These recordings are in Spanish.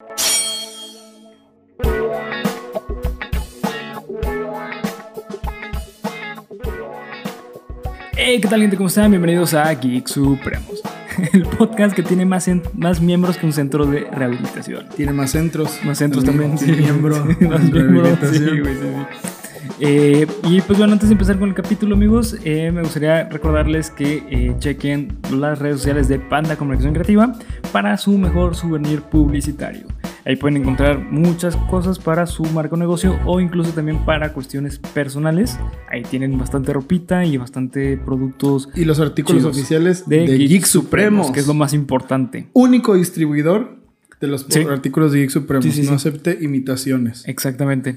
Hey, ¿qué tal gente? ¿Cómo están? Bienvenidos a Geek Supremos, el podcast que tiene más, más miembros que un centro de rehabilitación. Tiene más centros. Más centros también, sí. Miembro. Sí, más miembros, sí, güey, sí, sí. Eh, y pues bueno, antes de empezar con el capítulo, amigos, eh, me gustaría recordarles que eh, chequen las redes sociales de Panda Comunicación Creativa para su mejor souvenir publicitario. Ahí pueden encontrar muchas cosas para su marco negocio o incluso también para cuestiones personales. Ahí tienen bastante ropita y bastante productos Y los artículos oficiales de, de, Geek Geek Supremos, Supremos. que es lo más importante. Único distribuidor de los Sí. artículos de Geek Supremos. Sí, sí, no acepte imitaciones. Exactamente.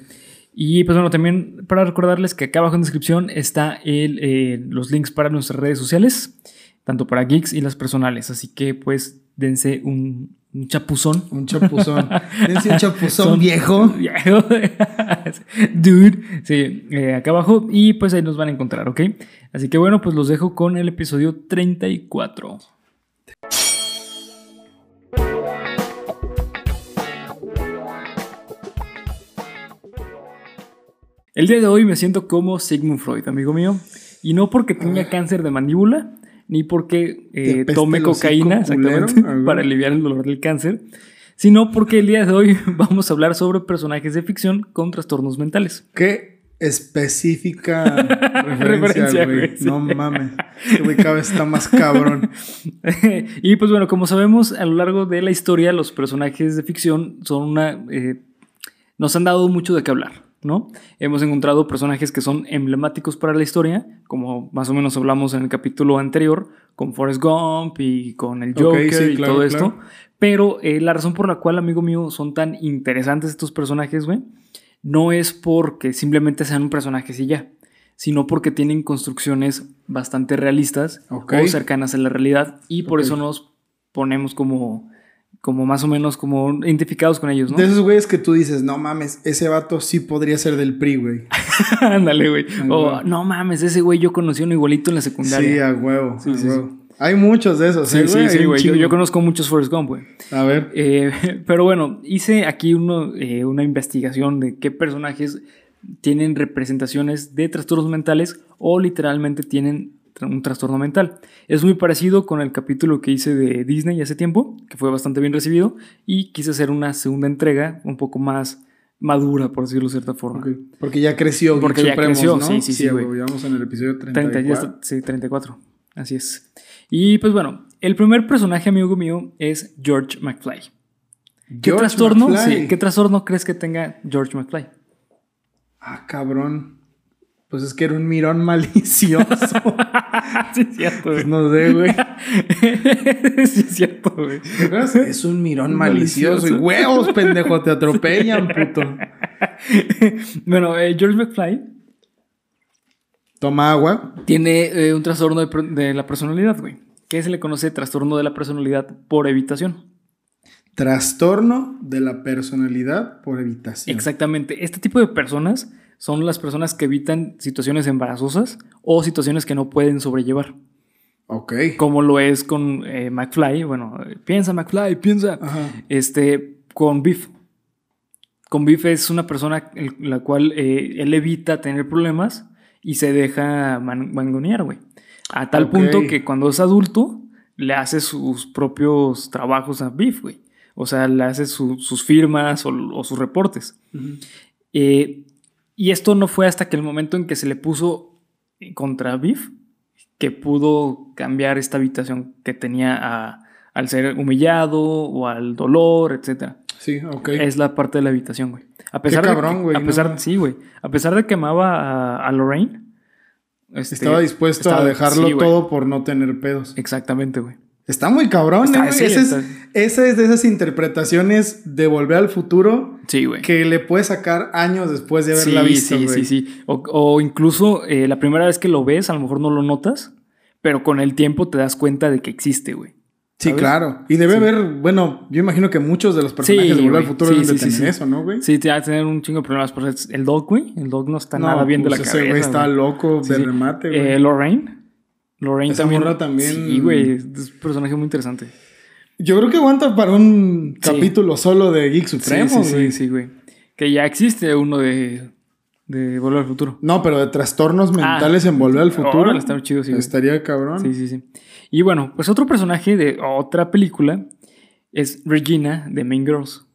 Y pues bueno, también para recordarles que acá abajo en descripción está el, eh, los links para nuestras redes sociales, tanto para geeks y las personales. Así que pues dense un, un chapuzón. Un chapuzón. Dense un chapuzón Son- viejo. Viejo. Dude. Sí, eh, acá abajo. Y pues ahí nos van a encontrar, ¿ok? Así que bueno, pues los dejo con el episodio 34. El día de hoy me siento como Sigmund Freud, amigo mío. Y no porque tenga cáncer de mandíbula, ni porque eh, tome cocaína exactamente, ah, para aliviar el dolor del cáncer, sino porque el día de hoy vamos a hablar sobre personajes de ficción con trastornos mentales. Qué específica Referencia, güey. sí. No mames. Este güey cada vez está más cabrón. y pues bueno, como sabemos, a lo largo de la historia, los personajes de ficción son una. eh, nos han dado mucho de qué hablar, ¿no? Hemos encontrado personajes que son emblemáticos para la historia, como más o menos hablamos en el capítulo anterior, con Forrest Gump y con el Ok, Joker sí, y claro, todo esto. Pero eh, la razón por la cual, amigo mío, son tan interesantes estos personajes, güey, no es porque simplemente sean un personaje y ya, sino porque tienen construcciones bastante realistas o cercanas a la realidad y por eso nos ponemos como, como más o menos como identificados con ellos, ¿no? De esos güeyes que tú dices, no mames, ese vato sí podría ser del PRI, güey. Ándale, güey. O no mames, ese güey yo conocí uno igualito en la Sí, secundaria. a huevo. Sí, a sí, huevo. Hay muchos de esos, Sí, ¿eh, sí, güey? sí, güey. Yo, conozco muchos Forrest Gump, güey. A ver. Eh, pero bueno, hice aquí uno, eh, una investigación de qué personajes tienen representaciones de trastornos mentales o literalmente tienen un trastorno mental. Es muy parecido con el capítulo que hice de Disney hace tiempo, que fue bastante bien recibido, y quise hacer una segunda entrega un poco más madura, por decirlo de cierta forma. Porque ya creció. Porque ya Supremos, creció, ¿no? sí, sí, sí, güey. en el episodio 30, 34. ya está- sí, 34. Así es. Y pues bueno, el primer personaje, amigo mío, es George McFly. ¿Qué trastorno? McFly. Sí, ¿Qué trastorno crees que tenga George McFly? Ah, cabrón. Pues es que era un mirón malicioso. sí, es cierto, Pues no sé, güey. sí, es cierto, güey. Es un mirón malicioso. Y Malicioso. huevos, pendejo, te atropellan, puto. bueno, eh, George McFly Toma agua. tiene eh, un trastorno de, de la personalidad, güey. Que se le conoce trastorno de la personalidad por evitación. Trastorno de la personalidad por evitación. Exactamente. Este tipo de personas son las personas que evitan situaciones embarazosas o situaciones que no pueden sobrellevar. Ok. Como lo es con eh, McFly. Bueno, piensa McFly, piensa. Ajá. Este, con Biff. Con Biff es una persona el- la cual eh, él evita tener problemas y se deja man- mangonear, güey. A tal punto que cuando es adulto le hace sus propios trabajos a Biff, güey. O sea, le hace su- sus firmas o, o sus reportes. Eh, y esto no fue hasta que el momento en que se le puso contra Biff que pudo cambiar esta habitación que tenía a- al ser humillado o al dolor, etc. Sí, ok. Es la parte de la habitación, güey. A pesar cabrón, de que, güey, a pesar, no. sí, güey. A pesar de que amaba a, a Lorraine. este, Estaba dispuesto estaba- a dejarlo sí, todo por no tener pedos. Exactamente, güey. Está muy cabrón, Está- ¿eh, sí, Esa es- está- esa es de esas interpretaciones de volver al futuro Sí, que le puedes sacar años después de Sí, haberla visto, sí, güey. sí, sí. O, o incluso eh, la primera vez que lo ves, a lo mejor no lo notas, pero con el tiempo te das cuenta de que existe, güey. Sí, ¿sabes? claro. Y debe haber, bueno, yo imagino que muchos de los personajes de Volver al. Futuro deben de sí, sí, tener sí. eso, ¿no, güey? Sí, te va a tener un chingo de problemas. Es- el dog, güey. El dog no está nada bien de la pues cabeza. Ese güey está güey. loco Sí, de sí. remate, güey. Eh, Lorraine. Lorraine Esa también. morra también- Sí, güey. Es un personaje muy interesante. Yo creo que aguanta para un Sí. capítulo solo de Geek Supremo, sí, güey. sí, sí, güey. Que ya existe uno de, de Volver al Futuro. No, pero de trastornos mentales Ah. en Volver al Futuro. Órale, está chido, sí, güey. Estaría cabrón. Sí, sí, sí. Y bueno, pues otro personaje de otra película es Regina de Mean Girls.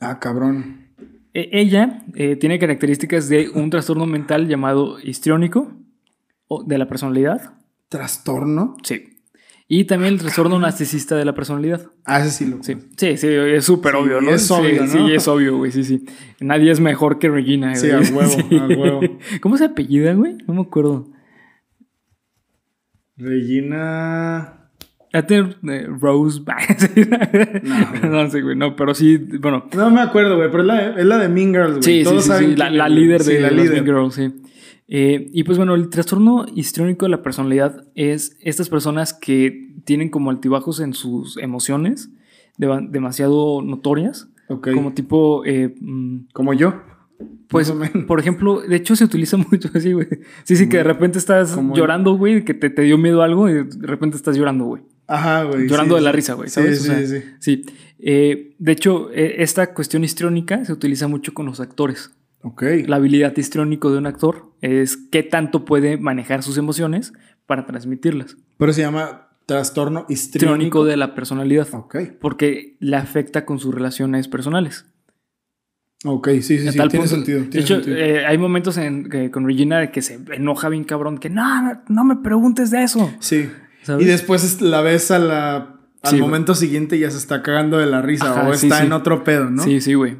Ah, cabrón. E- ella eh, tiene características de un trastorno mental llamado histriónico de la personalidad. ¿Trastorno? Sí. Y también el trastorno narcisista de la personalidad. Ah, ese sí lo Sí, sí, sí, es súper Sí, obvio, ¿no? es obvio, sí, ¿no? Sí, es obvio, güey, sí, sí. Nadie es mejor que Regina. Sí, güey. a huevo, a huevo. ¿Cómo se apellida, güey? No me acuerdo. Regina. A tener eh, Rose. Sí. No, no sé, güey, no, pero sí, bueno. No me acuerdo, güey, pero es la, es la de Mean Girls, güey. Sí, sí, Todos sí, saben sí, la, quién la güey. líder Sí, de la líder. Mean Girls, sí. Eh, y pues bueno, el trastorno histriónico de la personalidad es estas personas que tienen como altibajos en sus emociones demasiado notorias, Ok. como tipo, eh, mm, Como yo. pues, por ejemplo, de hecho se utiliza mucho así, güey. Sí, sí, que de repente estás llorando, güey, que te, te dio miedo algo y de repente estás llorando, güey. Ajá, güey. Llorando sí, de la sí. risa, güey, Sí, ¿sabes? sí, O sea, sí. Sí. Eh, de hecho, eh, esta cuestión histriónica se utiliza mucho con los actores. Ok. La habilidad histriónico de un actor es qué tanto puede manejar sus emociones para transmitirlas. Pero se llama trastorno Histriónico histriónico. de la personalidad. Ok. Porque le afecta con sus relaciones personales. Ok, sí, sí, sí. Tiene punto- sentido. De hecho, sentido. eh, hay momentos en, que con Regina que se enoja bien cabrón, que no, no, me preguntes de eso. sí. ¿sabes? Y después es- la ves a la, al Sí, güey. momento siguiente y ya se está cagando de la risa Ajá, o sí, está sí. en otro pedo, ¿no? Sí, sí, güey.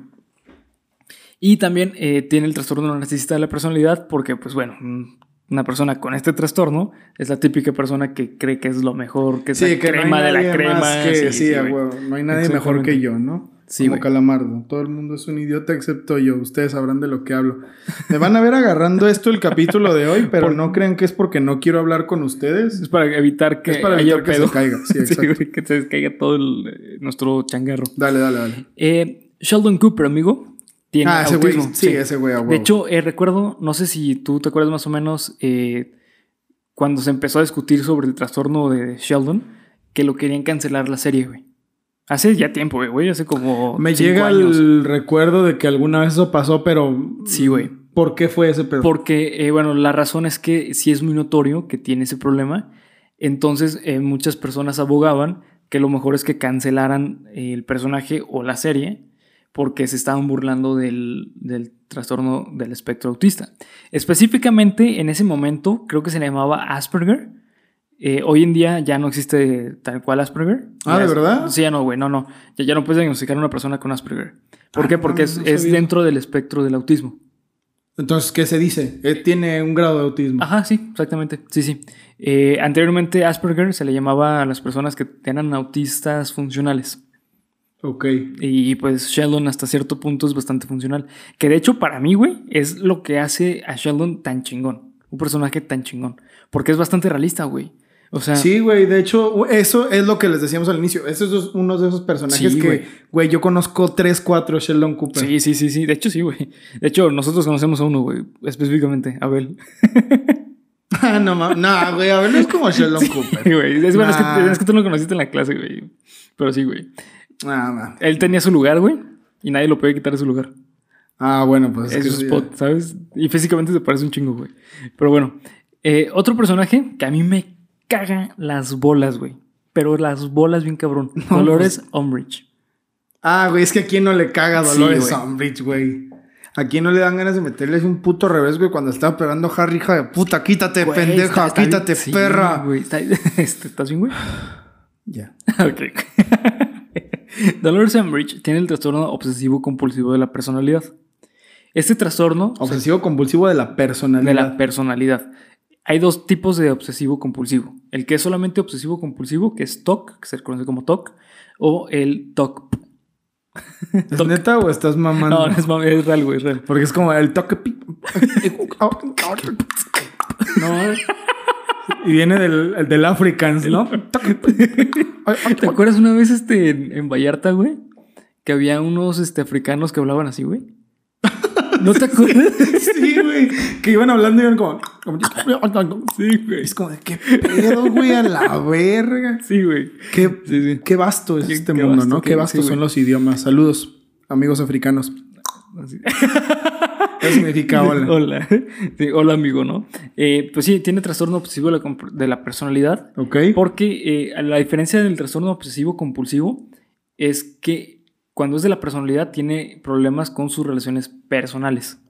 Y también eh, tiene el trastorno narcisista de la personalidad porque, pues bueno, mm, una persona con este trastorno es la típica persona que cree que es lo mejor, que es Sí, la que no crema de la crema. que- sí, a güey. huevo. No hay nadie mejor que yo, ¿no? Sí, Como güey. Calamardo. Todo el mundo es un idiota excepto yo. Ustedes sabrán de lo que hablo. Me van a ver agarrando esto el capítulo de hoy, pero Por- no crean que es porque no quiero hablar con ustedes. Es para evitar que Es para evitar que pedo. se caiga. Sí, exacto. güey, que se descaiga todo el, eh, nuestro changarro. Dale, dale, dale. Eh, Sheldon Cooper, amigo, tiene Ah, ese güey. Sí, ese güey. De hecho, eh, recuerdo, no sé si tú te acuerdas más o menos, eh, cuando se empezó a discutir sobre el trastorno de Sheldon, que lo querían cancelar la serie, güey. Hace ya tiempo, güey, güey, hace como. me cinco llega años. el recuerdo de que alguna vez eso pasó, pero. Sí, güey. ¿Por qué fue ese pedo? Porque, eh, bueno, la razón es que sí es muy notorio que tiene ese problema. Entonces, eh, muchas personas abogaban que lo mejor es que cancelaran eh, el personaje o la serie porque se estaban burlando del, del trastorno del espectro autista. Específicamente, en ese momento, creo que se le llamaba Asperger. Eh, hoy en día ya no existe tal cual Asperger. Ah, ¿de verdad? Sí, ya no, güey, no, no. Ya, ya no puedes diagnosticar a una persona con Asperger. ¿Por Ah, qué? Porque no, es, no es dentro del espectro del autismo. Entonces, ¿qué se dice? Eh, tiene un grado de autismo. Ajá, sí, exactamente. Sí, sí. Eh, anteriormente Asperger se le llamaba a las personas que eran autistas funcionales. Ok. Y pues Sheldon hasta cierto punto es bastante funcional. Que de hecho para mí, güey, es lo que hace a Sheldon tan chingón. Un personaje tan chingón. Porque es bastante realista, güey. O sea, Sí, güey. De hecho, eso es lo que les decíamos al inicio. Ese es uno de esos personajes Sí, que, güey. yo conozco 3, 4 Sheldon Cooper. sí, sí, sí, sí. De hecho, sí, güey. De hecho, nosotros conocemos a uno, güey. Específicamente, Abel. Ah, no, ma- no, güey. A ver, no es como Sheldon Sí, Cooper. güey. Es, bueno, es Nah. que, es que tú lo conociste en la clase, güey. Pero sí, güey. Ah. Él tenía su lugar, güey. Y nadie lo puede quitar de su lugar. Ah, bueno, pues es que su sí, spot, ¿sabes? Y físicamente se parece un chingo, güey. Pero bueno, eh, otro personaje que a mí me caga las bolas, güey. Pero las bolas bien cabrón. Dolores Umbridge. Ah, güey, es que a quién no le caga Sí, Dolores güey. Umbridge, güey. A quién no le dan ganas de meterles un puto revés, güey, cuando estaba pegando a Harry, hija de puta, quítate, Güey, pendeja, está- está bien- quítate, sí, perra. güey, está- este, ¿Estás bien, güey? Ya. ok. Dolores Umbridge tiene el trastorno obsesivo compulsivo de la personalidad. Este trastorno Obsesivo compulsivo de la personalidad. de la personalidad. Hay dos tipos de obsesivo compulsivo. El que es solamente obsesivo compulsivo, que es TOC, que se conoce como TOC, o el TOC. ¿Es neta o estás mamando? No, es, real, güey, es real. Porque es como el pi- no. Y viene del, el del Africans, ¿no? ¿Te acuerdas una vez este, en, en Vallarta, güey? Que había unos este, africanos que hablaban así, güey. ¿No te acuerdas? Sí, güey. Que iban hablando y iban como. Sí, güey. Es como de qué pedo, güey, a la verga. Sí, güey. Qué, Sí, sí. qué vasto es Qué- este qué mundo, vasto, ¿no? qué- Qué vastos sí, son güey. los idiomas. Saludos, amigos africanos. Así. ¿Qué significa hola? Hola. Sí, hola, amigo, ¿no? Eh, pues sí, tiene trastorno obsesivo de la, comp- de la personalidad. Ok. Porque eh, la diferencia del trastorno obsesivo compulsivo es que cuando es de la personalidad tiene problemas con sus relaciones personales.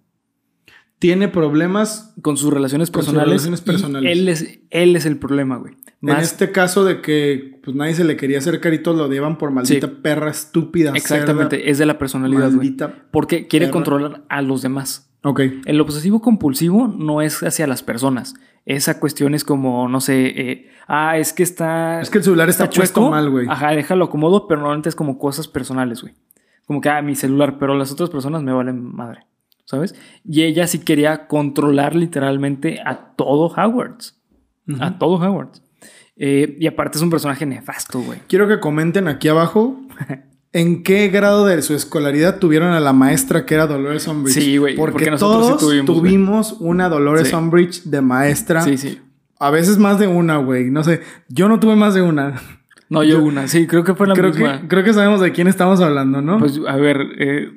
Tiene problemas Con sus relaciones Con sus personales. relaciones personales. Él es, él es el problema, güey. en este caso de que pues nadie se le quería acercar y todos lo llevan por maldita Sí. perra estúpida. exactamente, cerda, es de la personalidad, güey. Porque quiere perra. controlar a los demás. Ok. El obsesivo compulsivo no es hacia las personas. Esa cuestión es como, no sé, eh, ah, es que está. Es que el celular está, puesto mal, güey. Ajá, déjalo acomodo, pero normalmente es como cosas personales, güey. Como que, ah, mi celular, pero las otras personas me valen madre, ¿sabes? Y ella sí quería controlar literalmente a todo Howard. A todo Howard. Eh, y aparte es un personaje nefasto, güey. Quiero que comenten aquí abajo en qué grado de su escolaridad tuvieron a la maestra que era Dolores Umbridge. Sí, güey, Porque, porque nosotros sí todos tuvimos, tuvimos, güey. una Dolores Sí. Umbridge de maestra. Sí, sí. A veces más de una, güey. No sé. Yo no tuve más de una. No, yo, Yo- una. Sí, creo que fue la Creo misma. que, creo que sabemos de quién estamos hablando, ¿no? Pues, a ver, eh,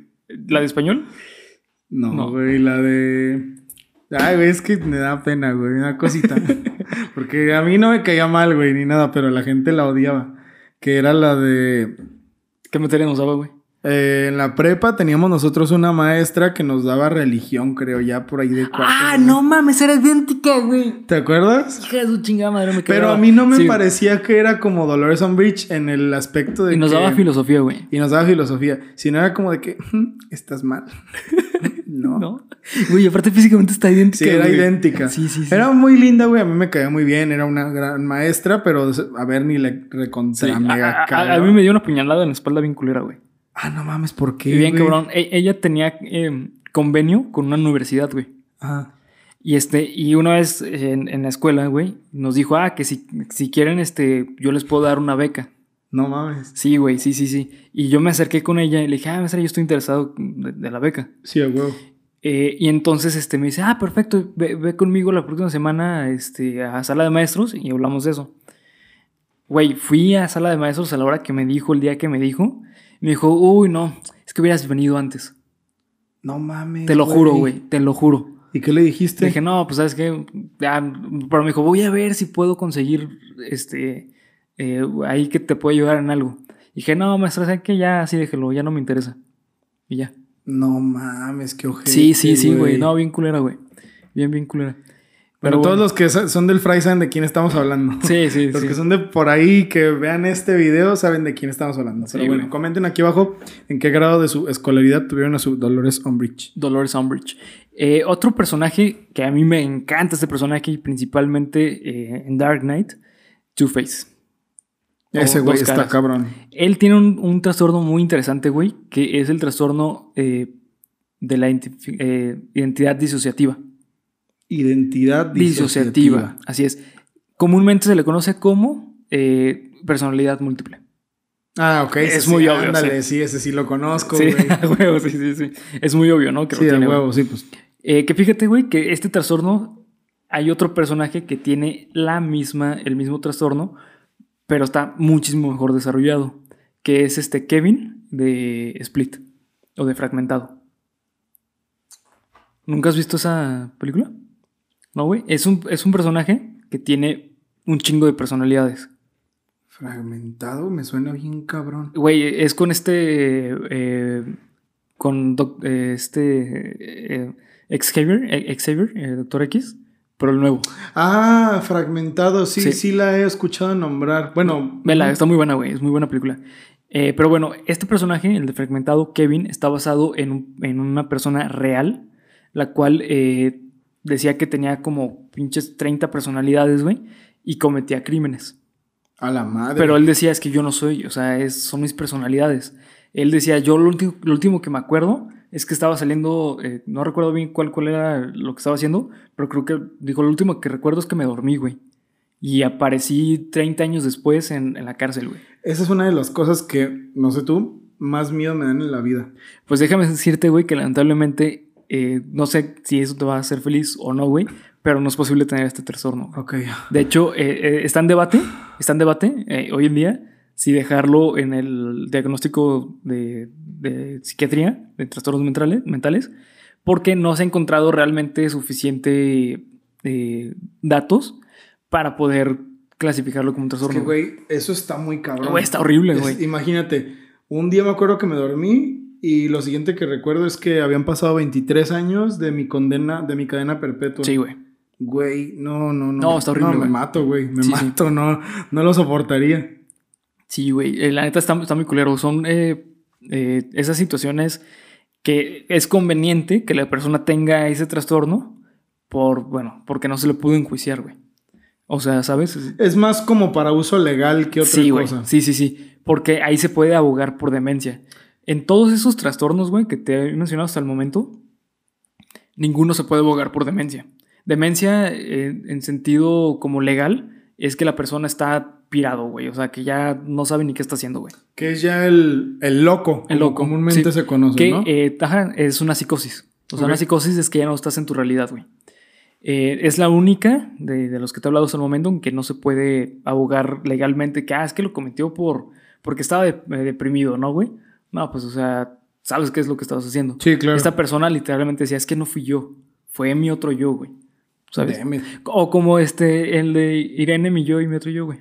¿la de español? No, no. güey. La de. Ay, güey, es que me da pena, güey. Una cosita. Porque a mí no me caía mal, güey, ni nada, pero la gente la odiaba. Que era la de. ¿Qué materia nos daba, güey? Eh, en la prepa teníamos nosotros una maestra que nos daba religión, creo, ya por ahí de cuarto. Ah, no mames, era idéntica, güey. ¿Te acuerdas? Hija de su chingada madre, me Pero cagaba. a mí no me Sí, parecía que era como Dolores Umbridge en el aspecto de Y nos que- daba filosofía, güey. Y nos daba filosofía. Sino era como de que "Mm, estás mal. no. ¿No? Güey, aparte físicamente está idéntica. Sí, era güey. idéntica. Sí, sí, sí. Era muy linda, güey. A mí me caía muy bien. Era una gran maestra, pero a ver, ni le recontra Sí, mega a- a mí me dio una puñalada en la espalda bien culera, güey. Ah, no mames, ¿por qué? Y bien güey? cabrón. E- ella tenía eh, convenio con una universidad, güey. Ajá. Y este, y una vez en, en la escuela, güey, nos dijo, ah, que si, si quieren, este, yo les puedo dar una beca. No mames. Sí, güey, sí, sí, sí. Y yo me acerqué con ella y le dije, ah, maestra, yo estoy interesado de, de la beca. Sí, a huevo. Eh, y entonces este, me dice, ah, perfecto, ve, ve conmigo la próxima semana este, a sala de maestros y hablamos de eso. Güey, fui a sala de maestros a la hora que me dijo, el día que me dijo. Me dijo, uy, no, es que hubieras venido antes. No mames. Te lo juro, güey, te lo juro. ¿Y qué le dijiste? Le dije, no, pues sabes qué, pero me dijo, voy a ver si puedo conseguir, este, eh, ahí que te pueda ayudar en algo. Y dije, no, maestra, ¿sabes qué? Ya, así déjelo, ya no me interesa. Y ya. No mames, qué ojete. Sí, sí, sí, güey. No, bien culera, güey. Bien, bien culera. Pero Pero todos los que son del Fry saben de quién estamos hablando. Sí, sí, Los sí. que son de por ahí que vean este video saben de quién estamos hablando. Pero Sí, bueno, güey. comenten aquí abajo en qué grado de su escolaridad tuvieron a su Dolores Umbridge. Dolores Umbridge. Eh, otro personaje que a mí me encanta este personaje, y principalmente eh, en Dark Knight, Two-Face. Ese güey está caras. cabrón. Él tiene un, un trastorno muy interesante, güey, que es el trastorno eh, de la eh, identidad disociativa. Identidad Disociativa. disociativa. Así es. Comúnmente se le conoce como eh, personalidad múltiple. Ah, ok. Es muy obvio, Ándale, sí. ese sí lo conozco, Sí, güey. a huevo, sí, sí, sí. Es muy obvio, ¿no? Que Sí, tiene, güey. sí, pues. Eh, que fíjate, güey, que este trastorno, hay otro personaje que tiene la misma, el mismo trastorno, pero está muchísimo mejor desarrollado, que es este Kevin de Split o de Fragmentado. ¿Nunca has visto esa película? No, güey. Es un, es un personaje que tiene un chingo de personalidades. Fragmentado, me suena bien cabrón. Güey, es con este. eh, con doc- eh, este. eh, Xavier, eh, Xavier, Doctor X, pero el nuevo. Ah, fragmentado, sí, sí, Sí. la he escuchado nombrar. Bueno, Vela, está muy buena, güey. Es muy buena película. Pero bueno, este personaje, el de Fragmentado, Kevin, está basado en, un- en una persona real, la cual decía que tenía como pinches 30 personalidades, güey, y cometía crímenes. a la madre. Pero él decía, es que yo no soy, o sea, es, son mis personalidades. Él decía, yo lo último, lo último que me acuerdo es que estaba saliendo, eh, no recuerdo bien cuál, cuál era lo que estaba haciendo, pero creo que dijo, lo último que recuerdo es que me dormí, güey. Y aparecí 30 años después en, en la cárcel, güey. Esa es una de las cosas que, no sé tú, más miedo me dan en la vida. Pues déjame decirte, güey, que lamentablemente, eh, no sé si eso te va a hacer feliz o no, güey, pero no es posible tener este trastorno. Ok. De hecho, eh, eh, está en debate, está en debate hoy en día si dejarlo en el diagnóstico de, de psiquiatría, de trastornos mentales, mentales, porque no se ha encontrado realmente suficiente datos para poder clasificarlo como un Es trastorno. que, güey, eso está muy cabrón. Güey, está horrible, Es- güey. imagínate, un día me acuerdo que me dormí y lo siguiente que recuerdo es que habían pasado 23 años de mi condena, de mi cadena perpetua. Sí, güey. Güey, no, no, no. No, está horrible, No, me güey. mato, güey. Me Sí, sí. mato, no, no lo soportaría. Sí, güey. eh, La neta está, está muy culero. Son eh, eh, esas situaciones que es conveniente que la persona tenga ese trastorno por, bueno, porque no se le pudo enjuiciar, güey. O sea, ¿sabes? Es más como para uso legal que otra sí, cosa. Sí, sí, sí. Porque ahí se puede abogar por demencia. En todos esos trastornos, güey, que te he mencionado hasta el momento, ninguno se puede abogar por demencia. Demencia, eh, en sentido como legal, es que la persona está pirado, güey. O sea, que ya no sabe ni qué está haciendo, güey. Que es ya el, el loco. El loco, Comúnmente sí. se conoce, Que, ¿no? eh, es una psicosis. O sea, una psicosis es que ya no estás en tu realidad, güey. Eh, es la única de, de los que te he hablado hasta el momento en que no se puede abogar legalmente que, ah, es que lo cometió por, porque estaba de- eh, deprimido, ¿no, güey? No, pues, o sea, sabes qué es lo que estabas haciendo. sí, claro. Esta persona literalmente decía, es que no fui yo, fue mi otro yo, güey. ¿Sabes? O como este, el de Irene, mi yo y mi otro yo, güey.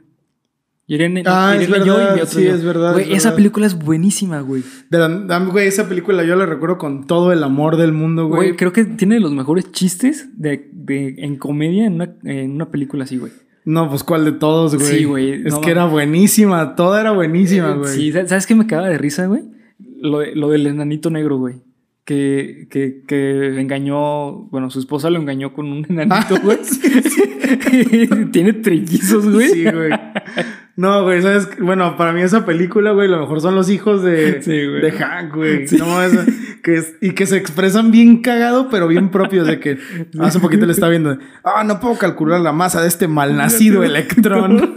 Irene, Ah, es Irene, yo y mi otro sí, yo. es verdad, Güey, es esa verdad. película es buenísima, güey. De la- güey, esa película yo la recuerdo con todo el amor del mundo, güey. Güey, creo que tiene los mejores chistes de, de- en comedia en una, en una película así, güey. No, pues cuál de todos, güey. Sí, güey, Es no que era buenísima, toda era buenísima, Eh, güey. Sí, ¿sabes qué me acaba de risa, güey? Lo, de- lo del enanito negro, güey. Que, que, que engañó, bueno, su esposa lo engañó con un enanito, Ah, güey. Tiene trillizos, güey. Sí, güey. No, güey, ¿sabes? Bueno, para mí esa película, güey, lo mejor son los hijos de, Sí, de Hank, güey. No, esa- que es- y que se expresan bien cagado, pero bien propios de que hace poquito le estaba viendo. Ah, no puedo calcular la masa de este malnacido electrón.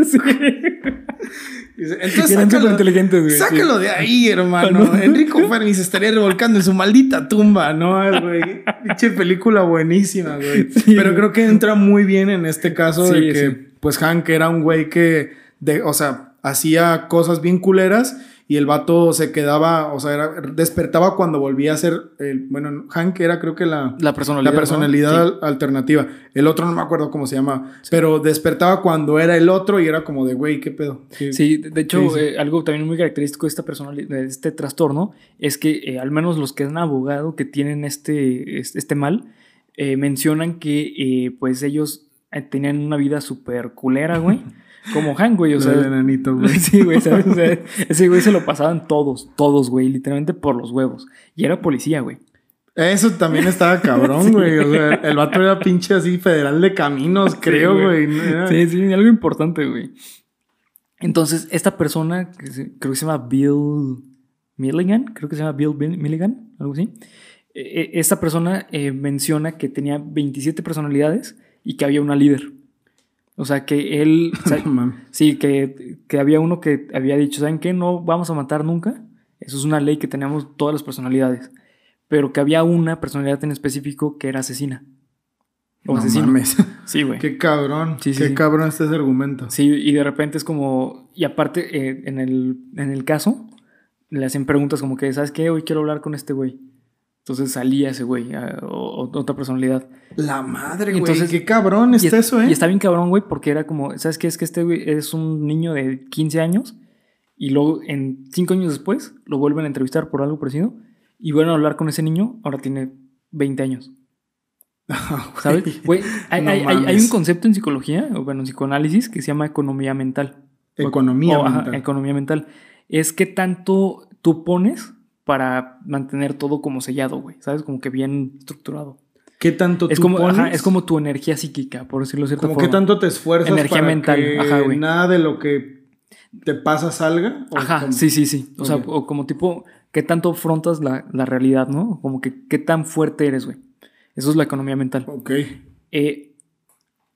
Entonces, Eran superinteligentes, güey, sí. sácalo de ahí, hermano. Enrico Fermi se estaría revolcando en su maldita tumba, ¿no, güey? Pinche película buenísima, güey. Sí, Pero güey. creo que entra muy bien en este caso de que, pues, Hank era un güey que, de, o sea, hacía cosas bien culeras y el vato se quedaba, o sea, era- despertaba cuando volvía a ser, el, bueno, Hank era creo que la, La personalidad. la personalidad alternativa. El otro no me acuerdo cómo se llama, pero despertaba cuando era el otro y era como de, güey, ¿qué pedo? Sí, Sí, de hecho, Sí, sí. eh, algo también muy característico de esta de este trastorno es que eh, al menos los que han abogado que tienen este, este, mal eh, mencionan que pues ellos tenían una vida súper culera, güey. Como Hank, güey. O sea, enanito, güey. sí, güey, ¿sabes? O sea, ese güey se lo pasaban todos, todos, güey, literalmente por los huevos. Y era policía, güey. Eso también estaba cabrón, güey. O sea, el vato era pinche así federal de caminos, creo, güey. Sí, sí, algo importante, güey. Entonces, esta persona, creo que se llama Bill Milligan, creo que se llama Bill Bill Milligan, algo así. Eh, eh, esta persona eh, menciona que tenía 27 personalidades y que había una líder. O sea, que él... o sea, sí, que, que había uno que había dicho, ¿saben qué? No vamos a matar nunca. Eso es una ley que tenemos todas las personalidades. Pero que había una personalidad en específico que era asesina. O No asesino. mames. Sí, güey. Qué cabrón. Sí, sí, Qué sí. cabrón está ese argumento. Sí, y de repente es como. Y aparte, eh, en, el, en el caso, le hacen preguntas como que, ¿sabes qué? Hoy quiero hablar con este güey. Entonces salía ese güey, otra personalidad. La madre, güey. Entonces- Qué cabrón y, está es- eso, ¿eh? y está bien cabrón, güey, porque era como, ¿sabes qué? Es que este güey es un niño de 15 años y luego, en 5 años después, lo vuelven a entrevistar por algo parecido y vuelven a hablar con ese niño, ahora tiene 20 años. ¿Sabes? Güey, hay, No hay- hay- hay un concepto en psicología, o bueno, en psicoanálisis, que se llama economía mental. Economía O, ajá, mental. economía mental. Es que tanto tú pones para mantener todo como sellado, güey. ¿Sabes? Como que bien estructurado. ¿Qué tanto Es tú como, pones? ajá, es como tu energía psíquica, por decirlo de cierta Como forma. qué tanto te esfuerzas Energía para mental, que ajá, güey. nada de lo que te pasa salga. ¿O Ajá, sí, sí, sí. O sea, o como tipo, ¿qué tanto afrontas la, la realidad, no? Como que qué tan fuerte eres, güey. Eso es la economía mental. Ok. Eh,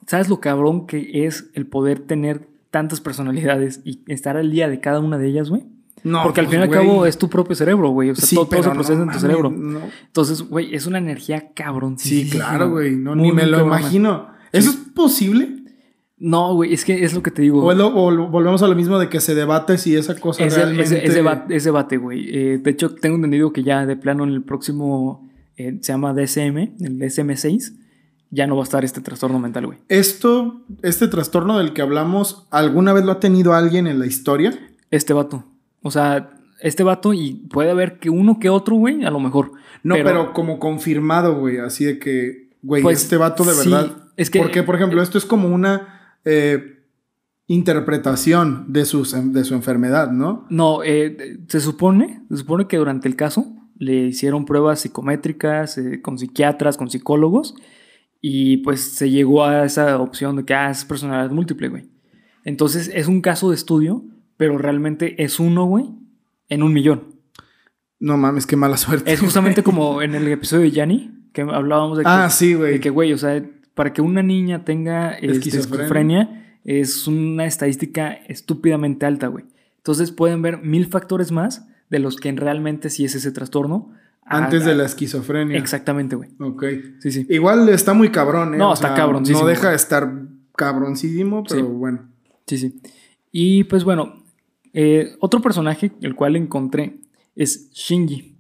¿Sabes lo cabrón que es el poder tener tantas personalidades y estar al día de cada una de ellas, güey? No, Porque al pues, fin y al cabo es tu propio cerebro, güey. O sea, Sí, todo, todo se procesa no en tu cerebro. no. Entonces, güey, es una energía cabrón. Sí, claro, güey. No, Muy, ni me lo imagino. ¿Eso es posible? No, güey, es que es lo que te digo. O, lo, o volvemos a lo mismo de que se debate si esa cosa es, realmente... es, debate, es debate, güey. Eh, de hecho, tengo entendido que ya de plano en el próximo eh, se llama DSM, el DSM-6, ya no va a estar este trastorno mental, güey. Esto, este trastorno del que hablamos, ¿alguna vez lo ha tenido alguien en la historia? Este vato. O sea, este vato y puede haber que uno que otro, güey, a lo mejor. No, pero, como confirmado, güey, así de que, güey, pues, este vato de verdad... es que... Porque, por ejemplo, esto es como una eh, interpretación de, sus, de su enfermedad, ¿no? No, eh, se supone, se supone que durante el caso le hicieron pruebas psicométricas eh, con psiquiatras, con psicólogos, y pues se llegó a esa opción de que ah, es personalidad múltiple, güey. Entonces es un caso de estudio, pero realmente es uno, güey, en un millón. No mames, qué mala suerte. Es justamente como en el episodio de Yanni, que hablábamos de que, ah, sí, güey. De que, güey, o sea, para que una niña tenga este, esquizofrenia. es una estadística estúpidamente alta, güey. Entonces pueden ver mil factores más de los que realmente sí es ese trastorno. Antes de la esquizofrenia. Exactamente, güey. Ok. Sí, sí. Igual está muy cabrón, ¿eh? No, está cabrón. No deja de estar cabroncísimo, pero bueno. Sí, sí. Y pues bueno, eh, otro personaje, el cual encontré, es Shinji.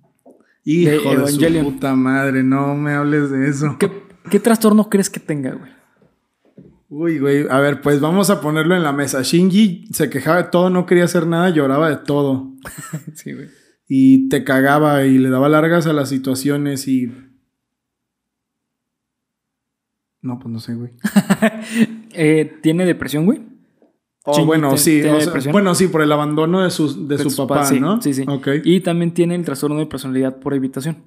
Hijo de, su puta madre, no me hables de eso. ¿Qué, ¿Qué trastorno crees que tenga, güey? Uy, güey. A ver, pues vamos a ponerlo en la mesa. Shinji se quejaba de todo, no quería hacer nada, lloraba de todo. sí, güey. Y te cagaba y le daba largas a las situaciones y. No, pues no sé, güey. Eh, ¿Tiene depresión, güey? Oh, bueno, sí. bueno, sí, por el abandono de su, de, su, papá, ¿no? Sí, sí. Okay. Y también tiene el trastorno de personalidad por evitación.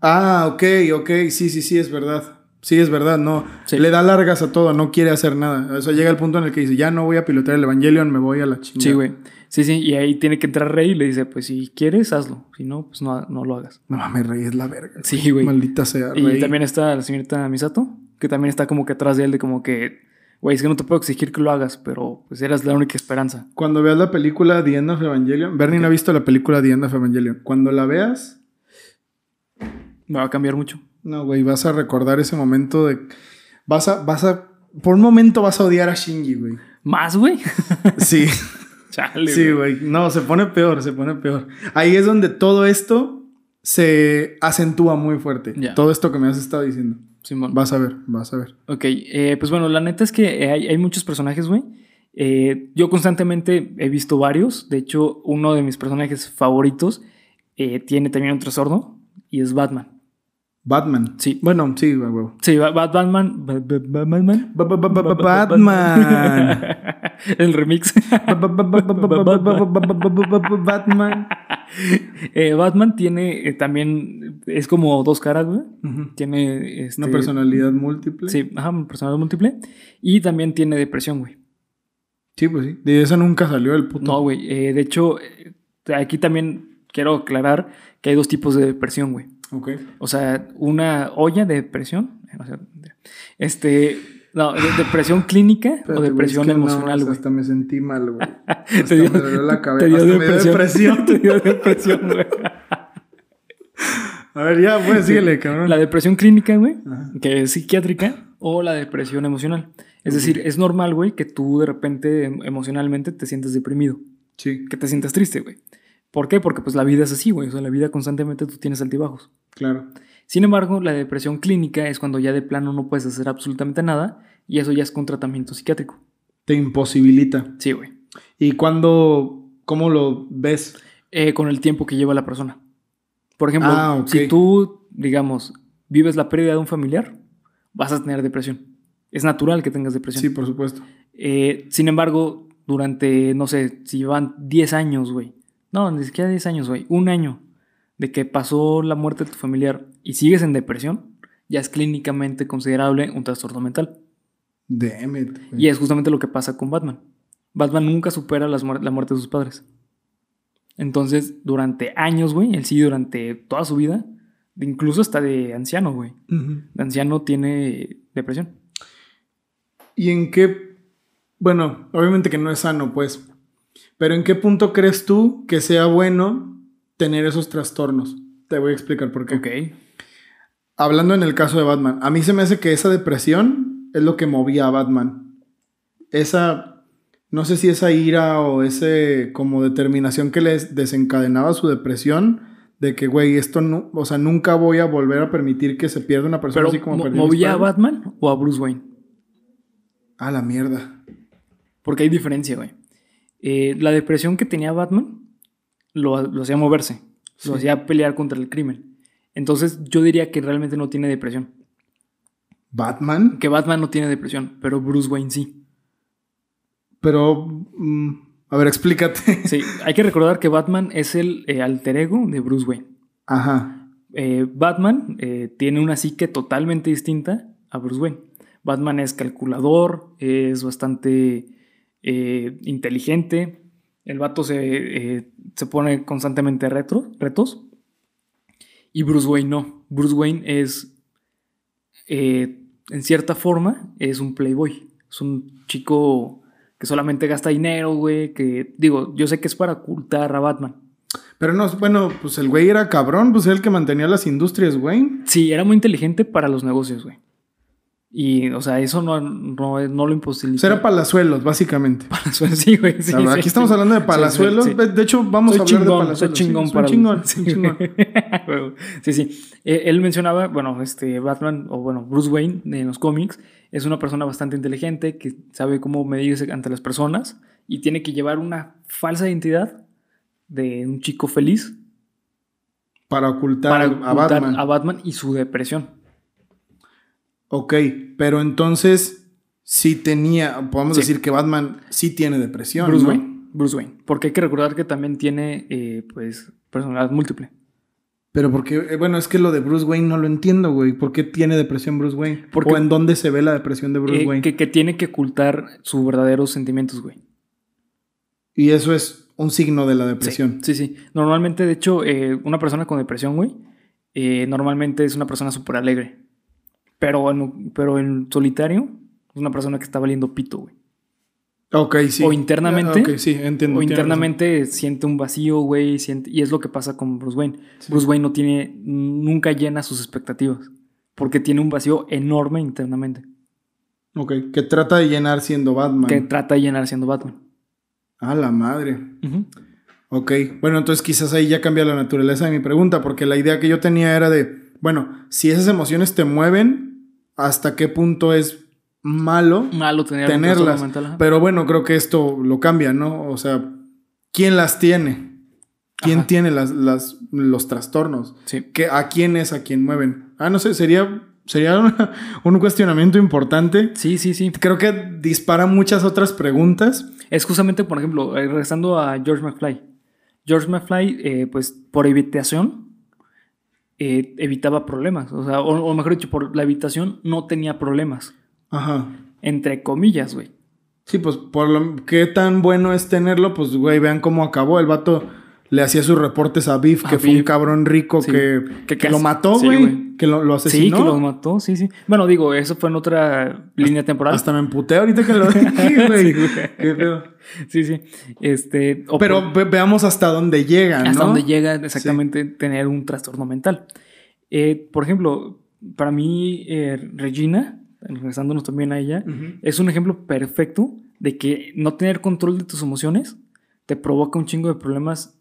Ah, ok, ok, sí, sí, sí, es verdad. Sí, es verdad, no. Le da largas a todo, no quiere hacer nada. O sea, llega el punto en el que dice, ya no voy a pilotar el Evangelion, me voy a la chingada. Sí, güey. Sí, sí, y ahí tiene que entrar Rey y le dice, pues si quieres, hazlo. Si no, pues no, no lo hagas. No mames, Rey es la verga. Sí, güey. Maldita sea, Rey. Y también está la señorita Misato, que también está como que atrás de él, de como que, güey, es que no te puedo exigir que lo hagas, pero pues eras la única esperanza. Cuando veas la película The End of Evangelion, Bernie no ha visto la película The End of Evangelion. Cuando la veas, me va a cambiar mucho. No, güey, vas a recordar ese momento de. Vas a, vas a. Por un momento vas a odiar a Shinji, güey. ¿Más, güey? Sí. Chale, sí, güey. No, se pone peor, se pone peor. Ahí es donde todo esto se acentúa muy fuerte. Todo esto que me has estado diciendo. Simón. Vas a ver, vas a ver. Ok, eh, pues bueno, la neta es que hay, hay muchos personajes, güey. Eh, yo constantemente he visto varios. De hecho, uno de mis personajes favoritos eh, tiene también un trastorno y es Batman. Batman. Sí. Bueno, sí, güey. Sí, Batman. Batman. Batman. El remix. Batman. Batman tiene también. Es como dos caras, güey. Tiene. Una personalidad múltiple. Sí, ajá, una personalidad múltiple. Y también tiene depresión, güey. Sí, pues sí. De esa nunca salió el puto. No, güey. de hecho, aquí también quiero aclarar que hay dos tipos de depresión, güey. O sea, una olla de depresión. este. No, depresión clínica o depresión emocional, güey. hasta me sentí mal, güey. Hasta me dolió la cabeza. Te dio depresión. Te dio depresión, güey. A ver, ya, pues síguele, cabrón. La depresión clínica, güey, que es psiquiátrica, o la depresión emocional. Es decir, es normal, güey, que tú de repente emocionalmente te sientas deprimido. Sí. Que te sientas triste, güey. ¿Por qué? Porque pues la vida es así, güey. O sea, la vida constantemente tú tienes altibajos. Claro. Sin embargo, la depresión clínica es cuando ya de plano no puedes hacer absolutamente nada y eso ya es con tratamiento psiquiátrico. Te imposibilita. Sí, güey. ¿Y cuándo, cómo lo ves? Eh, con el tiempo que lleva la persona. Por ejemplo, ah, si tú, digamos, vives la pérdida de un familiar, vas a tener depresión. Es natural que tengas depresión. Sí, por supuesto. Eh, sin embargo, durante, no sé, si llevan 10 años, güey, no, ni siquiera 10 años, güey. Un año de que pasó la muerte de tu familiar y sigues en depresión, ya es clínicamente considerable un trastorno mental. Damn it, y es justamente lo que pasa con Batman. Batman nunca supera la muerte de sus padres. Entonces, durante años, güey, él sigue durante toda su vida, incluso hasta de anciano, güey. De anciano tiene depresión. ¿Y en qué? Bueno, obviamente que no es sano, pues. Pero ¿en qué punto crees tú que sea bueno tener esos trastornos? Te voy a explicar por qué. Ok. Hablando en el caso de Batman, a mí se me hace que esa depresión es lo que movía a Batman. Esa, no sé si esa ira o ese como determinación que les desencadenaba su depresión, de que, güey, esto no, o sea, nunca voy a volver a permitir que se pierda una persona así como ¿Movía a Batman o a Bruce Wayne? A la mierda. Porque hay diferencia, güey. Eh, la depresión que tenía Batman lo, hacía moverse, lo hacía pelear contra el crimen. Entonces yo diría que realmente no tiene depresión. ¿Batman? Que Batman no tiene depresión, pero Bruce Wayne sí. Pero... Mm, a ver, explícate. Sí, hay que recordar que Batman es el eh, alter ego de Bruce Wayne. Ajá. Eh, Batman eh, tiene una psique totalmente distinta a Bruce Wayne. Batman es calculador, es bastante inteligente. El vato se, se pone constantemente retro, retos. Y Bruce Wayne no. Bruce Wayne es, en cierta forma, es un playboy. Es un chico que solamente gasta dinero, güey, que digo, yo sé que es para ocultar a Batman. Pero no, bueno, pues el güey era cabrón, pues era el que mantenía las industrias, güey. Sí, era muy inteligente para los negocios, güey. Y, o sea, eso no, no, no lo imposibilita. Era palazuelos, básicamente. Palazuelos, sí, güey. aquí estamos hablando de palazuelos. De hecho, vamos a hablar de palazuelos. Soy chingón para chingón, chingón. sí, sí. Eh, él mencionaba, bueno, este Batman, o bueno, Bruce Wayne en los cómics, es una persona bastante inteligente que sabe cómo medirse ante las personas y tiene que llevar una falsa identidad de un chico feliz. Para ocultar, a, Batman. a Batman y su depresión. Ok, pero entonces sí tenía, podemos decir que Batman sí tiene depresión. Bruce Wayne. Bruce Wayne. Porque hay que recordar que también tiene, eh, pues, personalidad múltiple. Pero porque, eh, bueno, es que lo de Bruce Wayne no lo entiendo, güey. ¿Por qué tiene depresión Bruce Wayne? ¿O en dónde se ve la depresión de Bruce eh, Wayne? Que, tiene que ocultar sus verdaderos sentimientos, güey. Y eso es un signo de la depresión. Sí, sí. Normalmente, de hecho, una persona con depresión, güey, normalmente es una persona súper alegre. Pero en, pero en solitario es una persona que está valiendo pito, güey. Ok, sí. O internamente. Ok, sí, entiendo. O internamente siente un vacío, güey. Siente, y es lo que pasa con Bruce Wayne. Bruce Wayne no tiene. Nunca llena sus expectativas. Porque tiene un vacío enorme internamente. Ok, que trata de llenar siendo Batman. Que trata de llenar siendo Batman. Ah, la madre. Ok, bueno, entonces quizás ahí ya cambia la naturaleza de mi pregunta, porque la idea que yo tenía era de, bueno, si esas emociones te mueven, hasta qué punto es malo, malo tenerlas. Pero bueno, creo que esto lo cambia, ¿no? O sea, ¿quién las tiene? ¿Quién tiene las, las, los trastornos? Sí. ¿A quién es a quien mueven? Ah, no sé, sería, sería un cuestionamiento importante. Sí, sí, sí. Creo que dispara muchas otras preguntas. Es justamente, por ejemplo, eh, regresando a George McFly. George McFly, eh, pues por evitación, eh, evitaba problemas. O sea, o, mejor dicho, por la evitación no tenía problemas. Ajá. Entre comillas, güey. Sí, pues por lo qué tan bueno es tenerlo, pues güey, vean cómo acabó. El vato le hacía sus reportes a Biff, que fue un cabrón rico que, que, lo mató, güey. que lo, asesinó. Sí, que lo mató, sí, sí. Bueno, digo, eso fue en otra línea temporal. Hasta me emputé ahorita que lo dije, güey. Qué feo. Sí, sí. Este, Pero veamos hasta dónde llega, ¿no? Hasta dónde llega exactamente tener un trastorno mental. Eh, por ejemplo, para mí, eh, Regina, regresándonos también a ella, es un ejemplo perfecto de que no tener control de tus emociones te provoca un chingo de problemas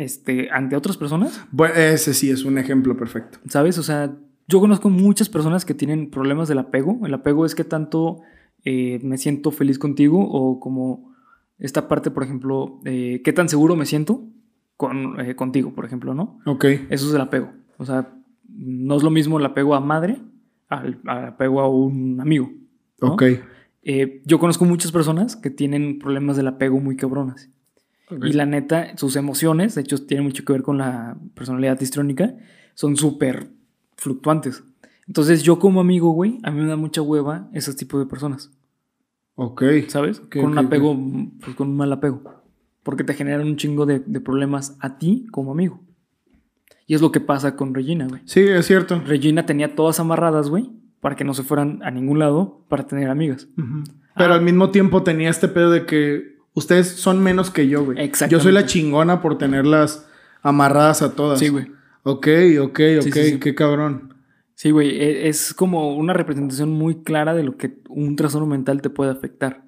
este, ante otras personas. Bueno, ese sí es un ejemplo perfecto. ¿Sabes? O sea, yo conozco muchas personas que tienen problemas del apego. El apego es que tanto eh, me siento feliz contigo o como esta parte, por ejemplo, eh, qué tan seguro me siento con, eh, contigo, por ejemplo, ¿no? Ok. Eso es el apego. O sea, no es lo mismo el apego a madre al, apego a un amigo. Ok. yo conozco muchas personas que tienen problemas del apego muy cabronas. Y la neta, sus emociones, de hecho, tienen mucho que ver con la personalidad histrónica, son súper fluctuantes. Entonces, yo como amigo, güey, a mí me da mucha hueva ese tipo de personas. Ok. ¿Sabes? con un apego, pues con un mal apego. Porque te generan un chingo de, de, problemas a ti como amigo. Y es lo que pasa con Regina, güey. Sí, es cierto. Regina tenía todas amarradas, güey, para que no se fueran a ningún lado para tener amigas. Pero ah. al mismo tiempo tenía este pedo de que ustedes son menos que yo, güey. Exacto. Yo soy la chingona por tenerlas amarradas a todas. Sí, güey. Ok, ok, ok, qué cabrón. Sí, güey, e, es como una representación muy clara de lo que un trastorno mental te puede afectar.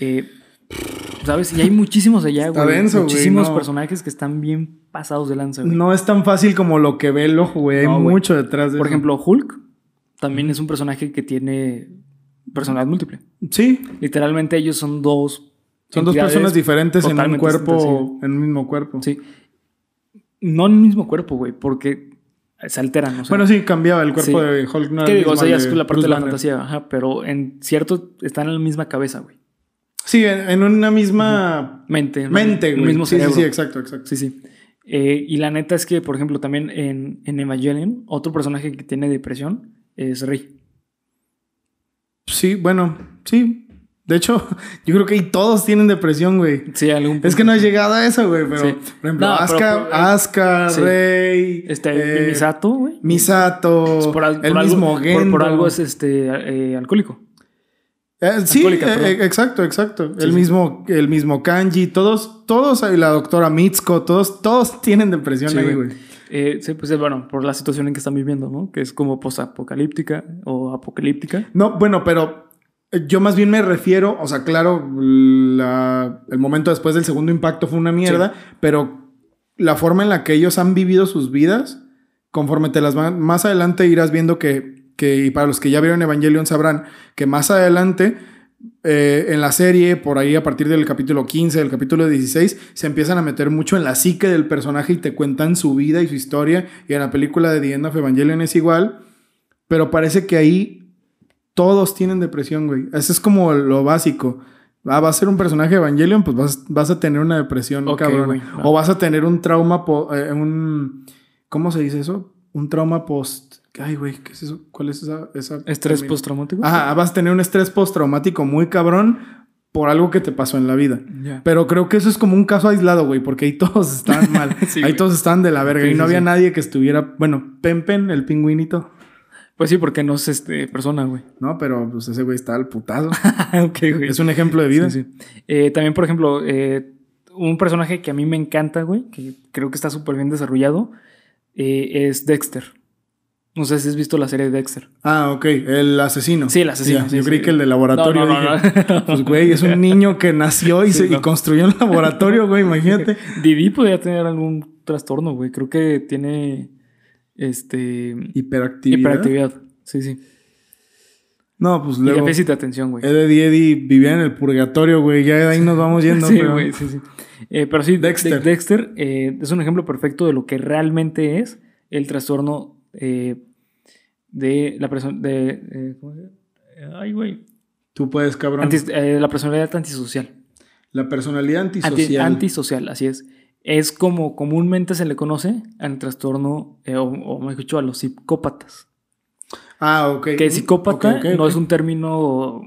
Eh, ¿Sabes? Y hay muchísimos allá, güey. muchísimos personajes que están bien pasados de lanza, güey. No es tan fácil como lo que ve el ojo, güey. hay mucho detrás de Por ejemplo, Hulk también es un personaje que tiene personalidad múltiple. Sí. Literalmente ellos son dos. Son dos personas diferentes en un cuerpo, en un mismo cuerpo. Sí. No en el mismo cuerpo, güey, porque se alteran. bueno, sí, cambiaba el cuerpo de Hulk. No ¿Qué digo? O sea, ya es la parte de la fantasía, ajá, pero en cierto están en la misma cabeza, güey. Sí, en, una misma mente. Mente, güey. Mismo sí, sí, sí, exacto, exacto. Sí, sí. Eh, y la neta es que, por ejemplo, también en, en Evangelion, otro personaje que tiene depresión es Rey. Sí, bueno, sí. De hecho, yo creo que todos tienen depresión, güey. Sí, algún Es que no he llegado a eso, güey. Pero, por ejemplo, Asuka, Rey. Este, eh, Misato, güey. Misato. el mismo Gendo. Por, algo es este, eh, alcohólico. Eh, sí, exacto, exacto. el, Mismo, el mismo Kanji, todos, todos, la doctora Mitsuko, todos, todos tienen depresión ahí, güey. sí, pues bueno, por la situación en que están viviendo, ¿no? Que es como posapocalíptica o apocalíptica. No, bueno, pero yo más bien me refiero, o sea, claro, el momento después del segundo impacto fue una mierda, pero la forma en la que ellos han vivido sus vidas, conforme te las van, más adelante irás viendo que, que y para los que ya vieron Evangelion sabrán que más adelante eh, en la serie, por ahí a partir del capítulo 15, del capítulo 16, se empiezan a meter mucho en la psique del personaje y te cuentan su vida y su historia. Y en la película de The End of Evangelion es igual. Pero parece que ahí todos tienen depresión, güey. Eso es como lo básico. Ah, va a ser un personaje de Evangelion, pues vas, a tener una depresión, cabrón. O vas a tener un trauma, eh, un... ¿Cómo se dice eso? Un trauma post... Ay, güey, ¿qué es eso? ¿Cuál es esa...? ¿Estrés postraumático? Ajá, vas a tener un estrés postraumático muy cabrón por algo que te pasó en la vida. Pero creo que eso es como un caso aislado, güey, porque ahí todos están mal. ahí todos están de la verga. y no había nadie que estuviera... Bueno, Pempen, el pingüinito. Pues sí, porque no es este persona, güey. No, pero pues ese güey está al putado. ok, güey. Es un ejemplo de vida. Sí, eh, también, por ejemplo, eh, un personaje que a mí me encanta, güey, que creo que está súper bien desarrollado, eh, es Dexter. No sé si has visto la serie de Dexter. Ah, ok. El asesino. Sí, el asesino. yo creí que el de laboratorio. No, no, no, pues, güey, es un niño que nació y, se, construyó un laboratorio, güey, imagínate. Didi podría tener algún trastorno, güey. Creo que tiene este. Hiperactividad. Hiperactividad, sí, sí. No, pues luego. Y déficit de atención, güey. Eddie Eddie vivía en el purgatorio, güey. Ya de ahí nos vamos yendo. sí, güey, sí, sí. Eh, pero sí, Dexter, Dexter eh, es un ejemplo perfecto de lo que realmente es el trastorno eh, de la persona. De, ¿Cómo se llama? Ay, güey. Tú puedes, cabrón. la personalidad antisocial. La personalidad antisocial. antisocial, así es es como comúnmente se le conoce al trastorno, eh, o, mejor dicho, a los psicópatas. Ah, ok. Que psicópata no es un término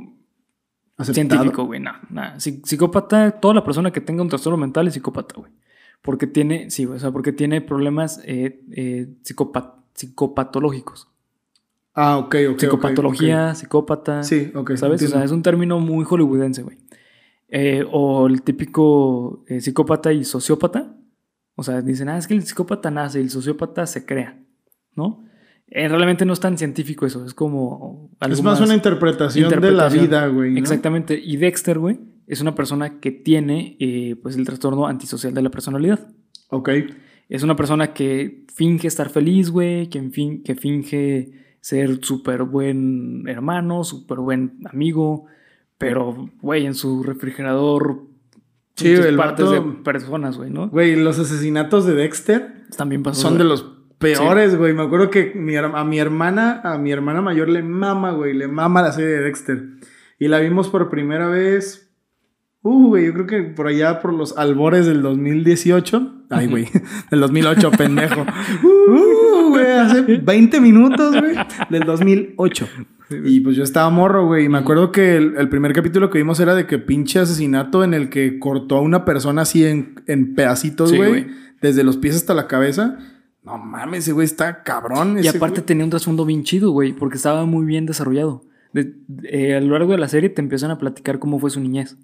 científico, güey. No, Psicópata, toda la persona que tenga un trastorno mental es psicópata, güey. Porque tiene, sí, o sea, porque tiene problemas eh, eh, psicopatológicos. Ah, ok, ok. Psicopatología, psicópata. Sí, ok. ¿Sabes? O sea, es un término muy hollywoodense, güey. Eh, o el típico eh, psicópata y sociópata. O sea, dicen, ah, es que el psicópata nace y el sociópata se crea, ¿no? Eh, realmente no es tan científico eso, es como... es más, una interpretación, de la vida, güey. Exactamente. Y Dexter, güey, es una persona que tiene pues el trastorno antisocial de la personalidad. Ok. Es una persona que finge estar feliz, güey, que, fin, que finge ser súper buen hermano, súper buen amigo, pero, güey, en su refrigerador. Sí, el partes de personas, güey, ¿no? Güey, los asesinatos de Dexter también son de los peores, güey. Me acuerdo que a mi hermana, a mi hermana mayor le mama, güey, le mama la serie de Dexter. Y la vimos por primera vez. Uh, güey, yo creo que por allá por los albores del 2018. Ay, güey, del 2008, pendejo. Uh, güey, hace 20 minutos, güey, del 2008. Y pues yo estaba morro, güey. Y me acuerdo que el, primer capítulo que vimos era de que pinche asesinato en el que cortó a una persona así en, en pedacitos, güey. desde los pies hasta la cabeza. No mames, ese güey está cabrón. Y aparte tenía un trasfondo bien chido, güey, porque estaba muy bien desarrollado. Eh, a lo largo de la serie te empiezan a platicar cómo fue su niñez.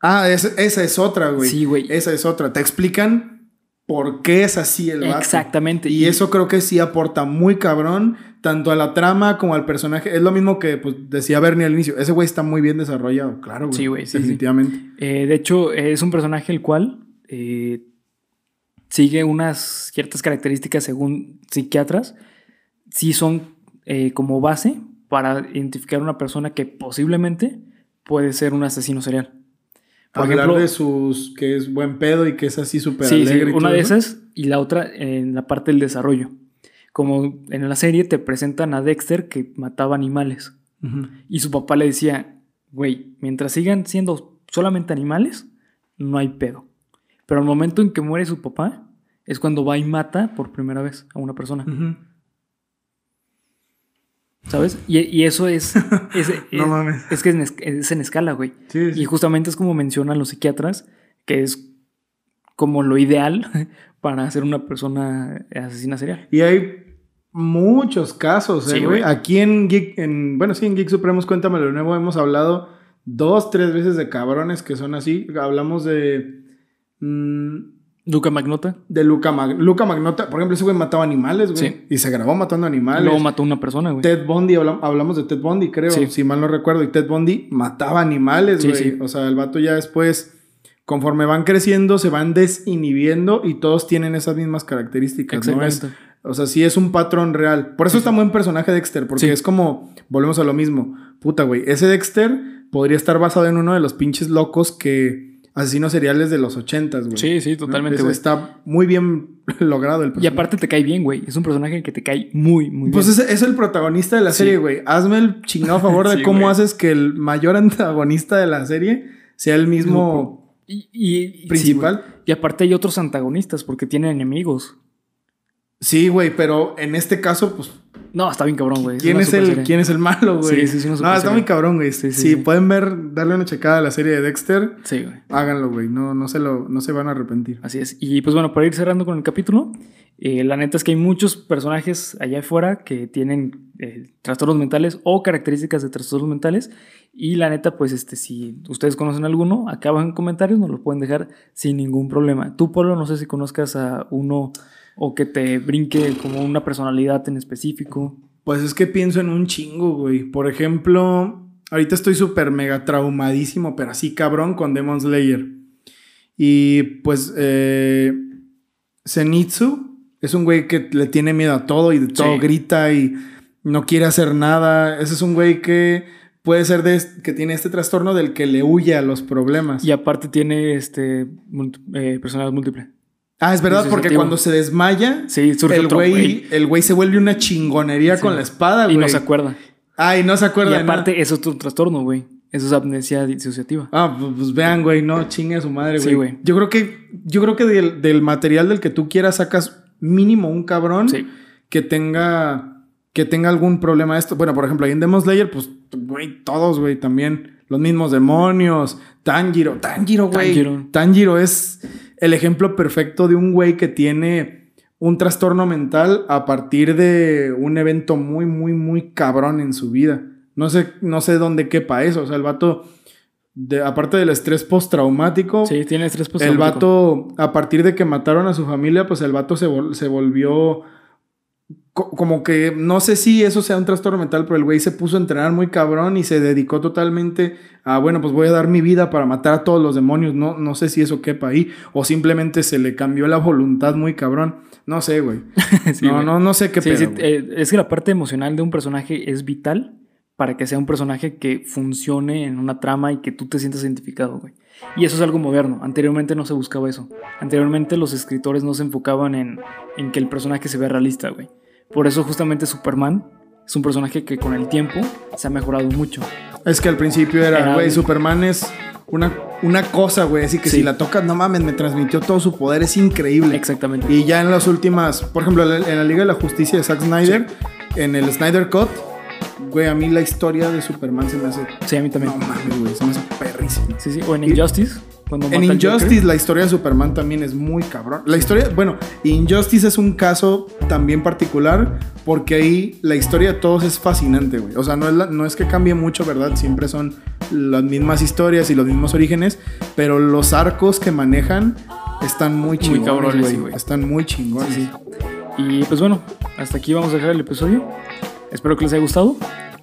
Ah, esa es otra, güey. Sí, güey. Esa es otra. Te explican por qué es así el vato. Exactamente. Y, eso creo que sí aporta muy cabrón tanto a la trama como al personaje. Es lo mismo que pues, decía Bernie al inicio. Ese güey está muy bien desarrollado, claro, güey. Sí, güey, sí, definitivamente. Eh, de hecho, es un personaje el cual eh, sigue unas ciertas características según psiquiatras. Sí son eh, como base para identificar a una persona que posiblemente puede ser un asesino serial. Por Hablar de sus que es buen pedo y que es así súper sí, alegre. Sí, una de esas y la otra en la parte del desarrollo. Como en la serie te presentan a Dexter que mataba animales. Y su papá le decía, güey, mientras sigan siendo solamente animales, no hay pedo. Pero al momento en que muere su papá, es cuando va y mata por primera vez a una persona. ¿Sabes? Y, eso es. es, no mames. Es que es en, escala, güey. Y justamente es como mencionan los psiquiatras, que es como lo ideal para ser una persona asesina serial. Y hay muchos casos, ¿eh, güey? Aquí en Geek, en, bueno, sí, en Geek Supremos Cuéntame lo Nuevo hemos hablado dos, tres veces de cabrones que son así. Hablamos de. Mmm, Luca Magnota. De Luca, Luca Magnota. Por ejemplo, ese güey mataba animales, güey. Sí. Y se grabó matando animales. Luego mató a una persona, güey. Ted Bundy, hablamos de Ted Bundy, creo. Sí. Si mal no recuerdo. Y Ted Bundy mataba animales, güey. Sí, o sea, el vato ya después, conforme van creciendo, se van desinhibiendo y todos tienen esas mismas características, ¿no? O sea, sí es un patrón real. Por eso está muy buen personaje Dexter, porque es como, volvemos a lo mismo. Puta, güey. Ese Dexter podría estar basado en uno de los pinches locos que asesinos seriales de los ochentas, güey. Sí, sí, totalmente, güey. Está muy bien logrado el personaje. Y aparte te cae bien, güey. Es un personaje que te cae muy, muy pues bien. Pues es, el protagonista de la serie, güey. Hazme el chingado favor de cómo haces que el mayor antagonista de la serie sea el mismo y, principal. y aparte hay otros antagonistas porque tiene enemigos. Sí, güey, pero en este caso, pues no, está bien cabrón, güey. ¿Quién, es el, ¿Quién es el malo, güey? Sí, sí, sí. No, está muy cabrón, güey. Sí, sí, pueden ver, darle una checada a la serie de Dexter. Sí, güey. Háganlo, güey. No, no, se lo, no se van a arrepentir. Así es. Y pues bueno, para ir cerrando con el capítulo, eh, la neta es que hay muchos personajes allá afuera que tienen eh, trastornos mentales o características de trastornos mentales. Y la neta, pues este, si ustedes conocen alguno, acá abajo en comentarios nos lo pueden dejar sin ningún problema. Tú, Polo, no sé si conozcas a uno o que te brinque como una personalidad en específico? Pues es que pienso en un chingo, güey. Por ejemplo, ahorita estoy súper mega traumadísimo, pero así cabrón con Demon Slayer. Y pues, eh, Zenitsu es un güey que le tiene miedo a todo y de todo grita y no quiere hacer nada. Ese es un güey que puede ser de, que tiene este trastorno del que le huye a los problemas. Y aparte tiene este eh, personalidad múltiple. Ah, es verdad, porque cuando se desmaya, el güey, el güey se vuelve una chingonería con la espada, güey. Y no se acuerda. Ah, y no se acuerda. Y aparte, eso es un trastorno, güey. Eso es amnesia disociativa. Ah, pues, pues, vean, güey, no chingue a su madre, güey. Sí, güey. Yo creo que, yo creo que del, material del que tú quieras sacas mínimo un cabrón que tenga, que tenga algún problema esto. Bueno, por ejemplo, ahí en Demon Slayer, pues, güey, todos, güey, también. Los mismos demonios. Tanjiro. Tanjiro, güey. Tanjiro. Tanjiro es el ejemplo perfecto de un güey que tiene un trastorno mental a partir de un evento muy, muy, muy cabrón en su vida. No sé, no sé dónde quepa eso. O sea, el vato, de, aparte del estrés postraumático. Sí, tiene estrés postraumático. El vato, a partir de que mataron a su familia, pues el vato se, se volvió como que no sé si eso sea un trastorno mental, pero el güey se puso a entrenar muy cabrón y se dedicó totalmente a, bueno, pues voy a dar mi vida para matar a todos los demonios. No, no sé si eso quepa ahí o simplemente se le cambió la voluntad muy cabrón. No sé, güey. no, no, no sé qué sí, eh, es que la parte emocional de un personaje es vital para que sea un personaje que funcione en una trama y que tú te sientas identificado, güey. Y eso es algo moderno. Anteriormente no se buscaba eso. Anteriormente los escritores no se enfocaban en, en que el personaje se vea realista, güey por eso justamente Superman es un personaje que con el tiempo se ha mejorado mucho. Es que al principio era, güey, Superman es una, una cosa, güey. Así que si la tocas, no mames, me transmitió todo su poder, es increíble. Exactamente. Y ya en las últimas, por ejemplo, en la Liga de la Justicia de Zack Snyder, en el Snyder Cut, güey, a mí la historia de Superman se me hace. Sí, a mí también. No mames, güey, se me Sí, sí. O en Injustice en Injustice la historia de Superman también es muy cabrón. La historia, bueno, Injustice es un caso también particular porque ahí la historia de todos es fascinante, güey. O sea, no es, no es que cambie mucho, ¿verdad? Siempre son las mismas historias y los mismos orígenes, pero los arcos que manejan están muy chingones, güey. Están muy chingones. Y pues bueno, hasta aquí vamos a dejar el episodio. Espero que les haya gustado.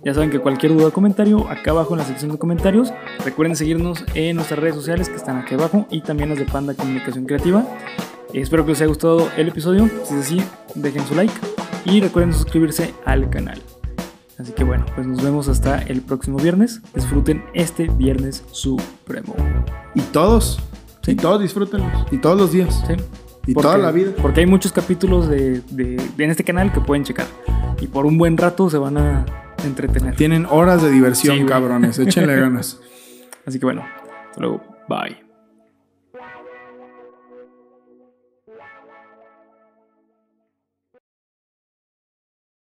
Ya saben que cualquier duda o comentario, acá abajo en la sección de comentarios. Recuerden seguirnos en nuestras redes sociales que están aquí abajo y también las de Panda Comunicación Creativa. Espero que les haya gustado el episodio. Si es así, dejen su like y recuerden suscribirse al canal. Así que bueno, pues nos vemos hasta el próximo viernes. Disfruten este viernes supremo. Y todos, y todos disfrútenlos. Y todos los días. Sí. Y toda la vida. Porque hay muchos capítulos de, en este canal que pueden checar. Y por un buen rato se van a entretener. Tienen horas de diversión, cabrones. Échenle ganas. Así que bueno, hasta luego. Bye.